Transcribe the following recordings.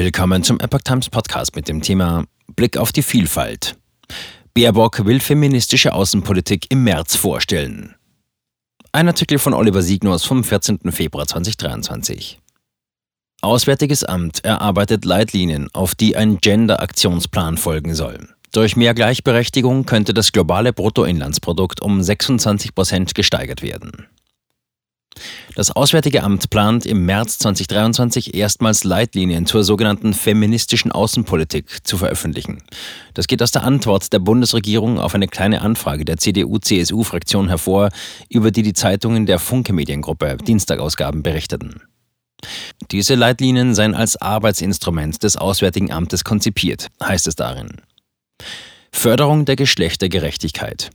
Willkommen zum Epoch Times Podcast mit dem Thema Blick auf die Vielfalt. Baerbock will feministische Außenpolitik im März vorstellen. Ein Artikel von Oliver Signors vom 14. Februar 2023. Auswärtiges Amt erarbeitet Leitlinien, auf die ein Gender-Aktionsplan folgen soll. Durch mehr Gleichberechtigung könnte das globale Bruttoinlandsprodukt um 26 Prozent gesteigert werden. Das Auswärtige Amt plant im März 2023 erstmals Leitlinien zur sogenannten feministischen Außenpolitik zu veröffentlichen. Das geht aus der Antwort der Bundesregierung auf eine kleine Anfrage der CDU-CSU-Fraktion hervor, über die die Zeitungen der Funke Mediengruppe Dienstagausgaben berichteten. Diese Leitlinien seien als Arbeitsinstrument des Auswärtigen Amtes konzipiert, heißt es darin. Förderung der Geschlechtergerechtigkeit.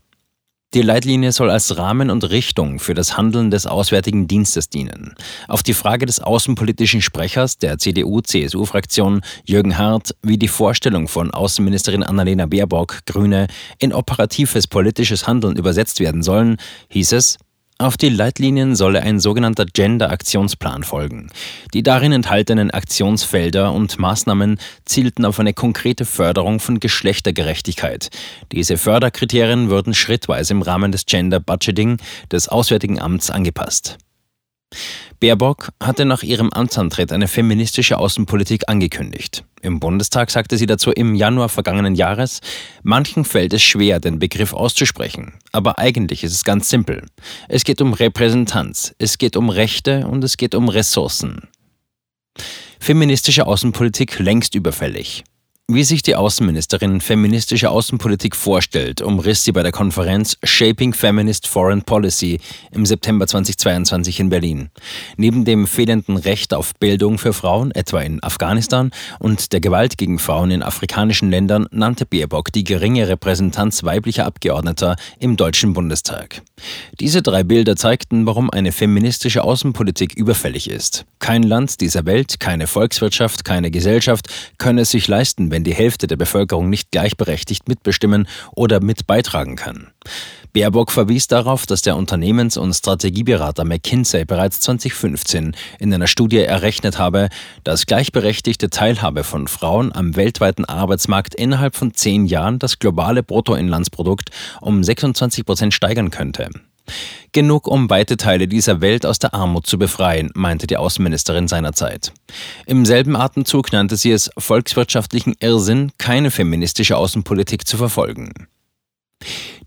Die Leitlinie soll als Rahmen und Richtung für das Handeln des Auswärtigen Dienstes dienen. Auf die Frage des außenpolitischen Sprechers der CDU-CSU-Fraktion Jürgen Hart, wie die Vorstellung von Außenministerin Annalena Baerbock, Grüne, in operatives politisches Handeln übersetzt werden sollen, hieß es, auf die Leitlinien solle ein sogenannter Gender-Aktionsplan folgen. Die darin enthaltenen Aktionsfelder und Maßnahmen zielten auf eine konkrete Förderung von Geschlechtergerechtigkeit. Diese Förderkriterien würden schrittweise im Rahmen des Gender Budgeting des Auswärtigen Amts angepasst. Baerbock hatte nach ihrem Amtsantritt eine feministische Außenpolitik angekündigt. Im Bundestag sagte sie dazu im Januar vergangenen Jahres, manchen fällt es schwer, den Begriff auszusprechen. Aber eigentlich ist es ganz simpel. Es geht um Repräsentanz, es geht um Rechte und es geht um Ressourcen. Feministische Außenpolitik längst überfällig. Wie sich die Außenministerin feministische Außenpolitik vorstellt, umriss sie bei der Konferenz Shaping Feminist Foreign Policy im September 2022 in Berlin. Neben dem fehlenden Recht auf Bildung für Frauen, etwa in Afghanistan, und der Gewalt gegen Frauen in afrikanischen Ländern, nannte Baerbock die geringe Repräsentanz weiblicher Abgeordneter im Deutschen Bundestag. Diese drei Bilder zeigten, warum eine feministische Außenpolitik überfällig ist. Kein Land dieser Welt, keine Volkswirtschaft, keine Gesellschaft könne es sich leisten, wenn die Hälfte der Bevölkerung nicht gleichberechtigt mitbestimmen oder mit beitragen kann. Baerbock verwies darauf, dass der Unternehmens- und Strategieberater McKinsey bereits 2015 in einer Studie errechnet habe, dass gleichberechtigte Teilhabe von Frauen am weltweiten Arbeitsmarkt innerhalb von zehn Jahren das globale Bruttoinlandsprodukt um 26 Prozent steigern könnte. Genug, um weite Teile dieser Welt aus der Armut zu befreien, meinte die Außenministerin seinerzeit. Im selben Atemzug nannte sie es volkswirtschaftlichen Irrsinn, keine feministische Außenpolitik zu verfolgen.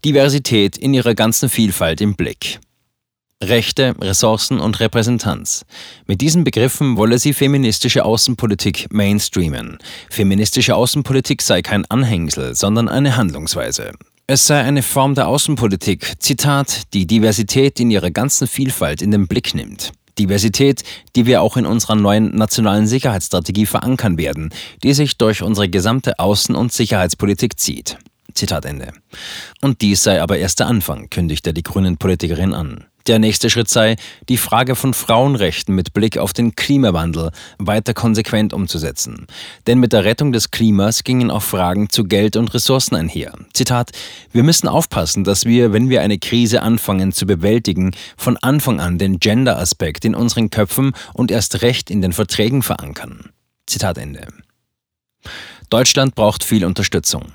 Diversität in ihrer ganzen Vielfalt im Blick. Rechte, Ressourcen und Repräsentanz. Mit diesen Begriffen wolle sie feministische Außenpolitik mainstreamen. Feministische Außenpolitik sei kein Anhängsel, sondern eine Handlungsweise. Es sei eine Form der Außenpolitik, Zitat, die Diversität in ihrer ganzen Vielfalt in den Blick nimmt. Diversität, die wir auch in unserer neuen nationalen Sicherheitsstrategie verankern werden, die sich durch unsere gesamte Außen- und Sicherheitspolitik zieht. Zitat Ende. Und dies sei aber erst der Anfang, kündigte die grünen Politikerin an. Der nächste Schritt sei, die Frage von Frauenrechten mit Blick auf den Klimawandel weiter konsequent umzusetzen. Denn mit der Rettung des Klimas gingen auch Fragen zu Geld und Ressourcen einher. Zitat, wir müssen aufpassen, dass wir, wenn wir eine Krise anfangen zu bewältigen, von Anfang an den Gender-Aspekt in unseren Köpfen und erst recht in den Verträgen verankern. Zitat Ende. Deutschland braucht viel Unterstützung.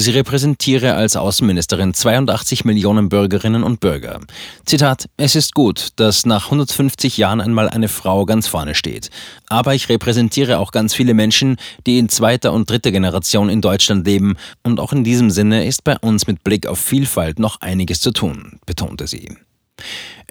Sie repräsentiere als Außenministerin 82 Millionen Bürgerinnen und Bürger. Zitat, es ist gut, dass nach 150 Jahren einmal eine Frau ganz vorne steht. Aber ich repräsentiere auch ganz viele Menschen, die in zweiter und dritter Generation in Deutschland leben. Und auch in diesem Sinne ist bei uns mit Blick auf Vielfalt noch einiges zu tun, betonte sie.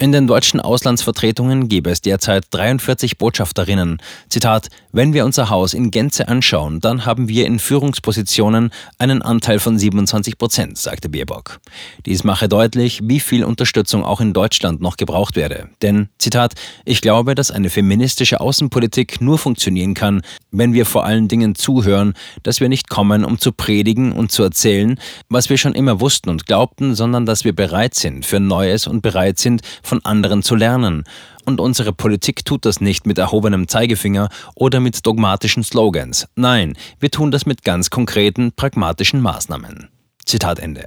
In den deutschen Auslandsvertretungen gebe es derzeit 43 Botschafterinnen. Zitat, wenn wir unser Haus in Gänze anschauen, dann haben wir in Führungspositionen einen Anteil von 27 Prozent, sagte Baerbock. Dies mache deutlich, wie viel Unterstützung auch in Deutschland noch gebraucht werde. Denn, Zitat, ich glaube, dass eine feministische Außenpolitik nur funktionieren kann, wenn wir vor allen Dingen zuhören, dass wir nicht kommen, um zu predigen und zu erzählen, was wir schon immer wussten und glaubten, sondern dass wir bereit sind für Neues und sind, von anderen zu lernen. Und unsere Politik tut das nicht mit erhobenem Zeigefinger oder mit dogmatischen Slogans. Nein, wir tun das mit ganz konkreten, pragmatischen Maßnahmen. Zitat Ende.